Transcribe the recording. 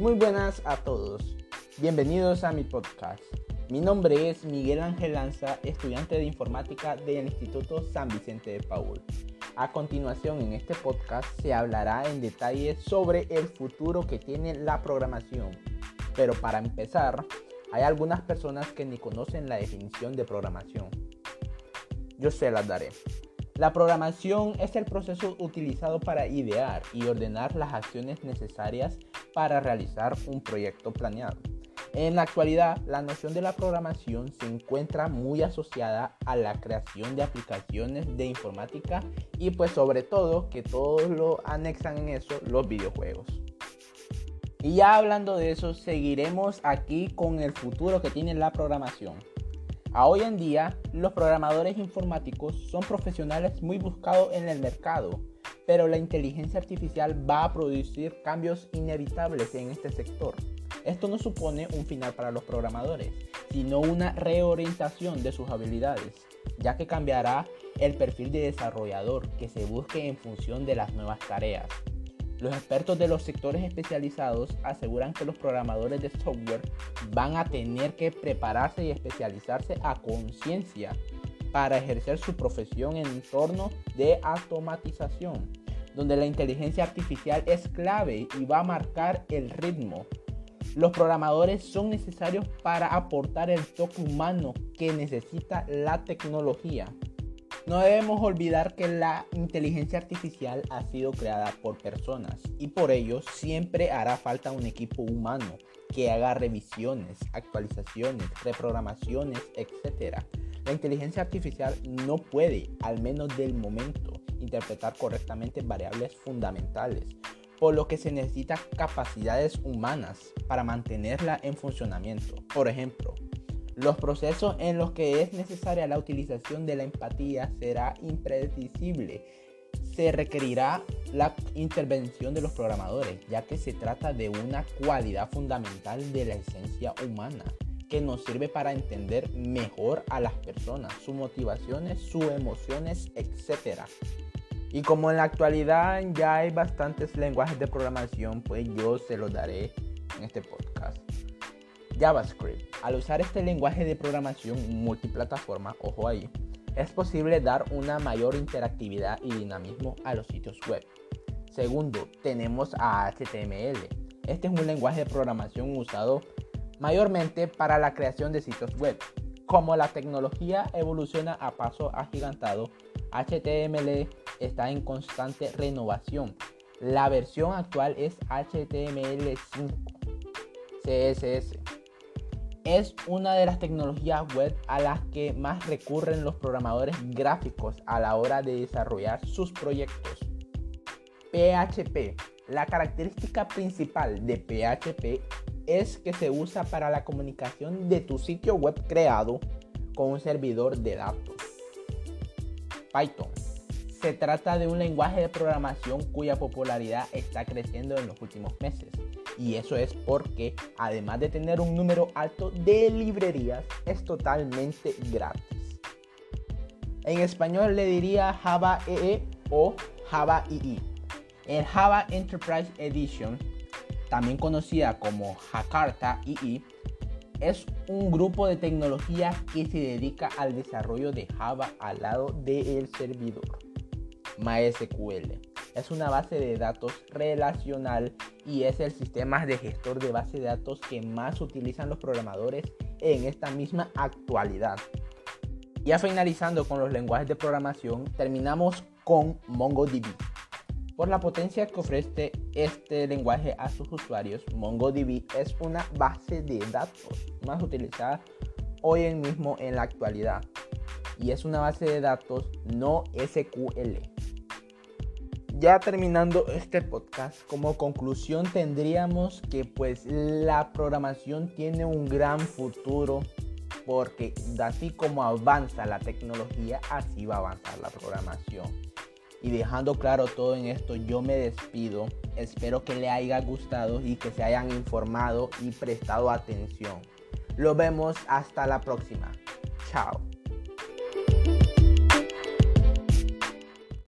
Muy buenas a todos. Bienvenidos a mi podcast. Mi nombre es Miguel Ángel Lanza, estudiante de informática del Instituto San Vicente de Paul. A continuación, en este podcast se hablará en detalle sobre el futuro que tiene la programación. Pero para empezar, hay algunas personas que ni conocen la definición de programación. Yo se las daré. La programación es el proceso utilizado para idear y ordenar las acciones necesarias para realizar un proyecto planeado. En la actualidad, la noción de la programación se encuentra muy asociada a la creación de aplicaciones de informática y pues sobre todo que todos lo anexan en eso los videojuegos. Y ya hablando de eso, seguiremos aquí con el futuro que tiene la programación. A hoy en día, los programadores informáticos son profesionales muy buscados en el mercado, pero la inteligencia artificial va a producir cambios inevitables en este sector. Esto no supone un final para los programadores, sino una reorientación de sus habilidades, ya que cambiará el perfil de desarrollador que se busque en función de las nuevas tareas. Los expertos de los sectores especializados aseguran que los programadores de software van a tener que prepararse y especializarse a conciencia para ejercer su profesión en entorno de automatización, donde la inteligencia artificial es clave y va a marcar el ritmo. Los programadores son necesarios para aportar el toque humano que necesita la tecnología. No debemos olvidar que la inteligencia artificial ha sido creada por personas y por ello siempre hará falta un equipo humano que haga revisiones, actualizaciones, reprogramaciones, etc. La inteligencia artificial no puede, al menos del momento, interpretar correctamente variables fundamentales, por lo que se necesitan capacidades humanas para mantenerla en funcionamiento. Por ejemplo, los procesos en los que es necesaria la utilización de la empatía será impredecible. Se requerirá la intervención de los programadores, ya que se trata de una cualidad fundamental de la esencia humana que nos sirve para entender mejor a las personas, sus motivaciones, sus emociones, etc. Y como en la actualidad ya hay bastantes lenguajes de programación, pues yo se los daré en este podcast. JavaScript. Al usar este lenguaje de programación multiplataforma, ojo ahí, es posible dar una mayor interactividad y dinamismo a los sitios web. Segundo, tenemos a HTML. Este es un lenguaje de programación usado mayormente para la creación de sitios web. Como la tecnología evoluciona a paso agigantado, HTML está en constante renovación. La versión actual es HTML5 CSS es una de las tecnologías web a las que más recurren los programadores gráficos a la hora de desarrollar sus proyectos. PHP. La característica principal de PHP es que se usa para la comunicación de tu sitio web creado con un servidor de datos. Python. Se trata de un lenguaje de programación cuya popularidad está creciendo en los últimos meses y eso es porque además de tener un número alto de librerías, es totalmente gratis. En español le diría Java EE e o Java EE. El Java Enterprise Edition, también conocida como Jakarta EE, es un grupo de tecnología que se dedica al desarrollo de Java al lado del servidor MySQL es una base de datos relacional y es el sistema de gestor de base de datos que más utilizan los programadores en esta misma actualidad. Ya finalizando con los lenguajes de programación, terminamos con MongoDB. Por la potencia que ofrece este lenguaje a sus usuarios, MongoDB es una base de datos más utilizada hoy en mismo en la actualidad y es una base de datos no SQL ya terminando este podcast, como conclusión tendríamos que pues la programación tiene un gran futuro porque así como avanza la tecnología, así va a avanzar la programación. Y dejando claro todo en esto, yo me despido. Espero que le haya gustado y que se hayan informado y prestado atención. Lo vemos hasta la próxima. Chao.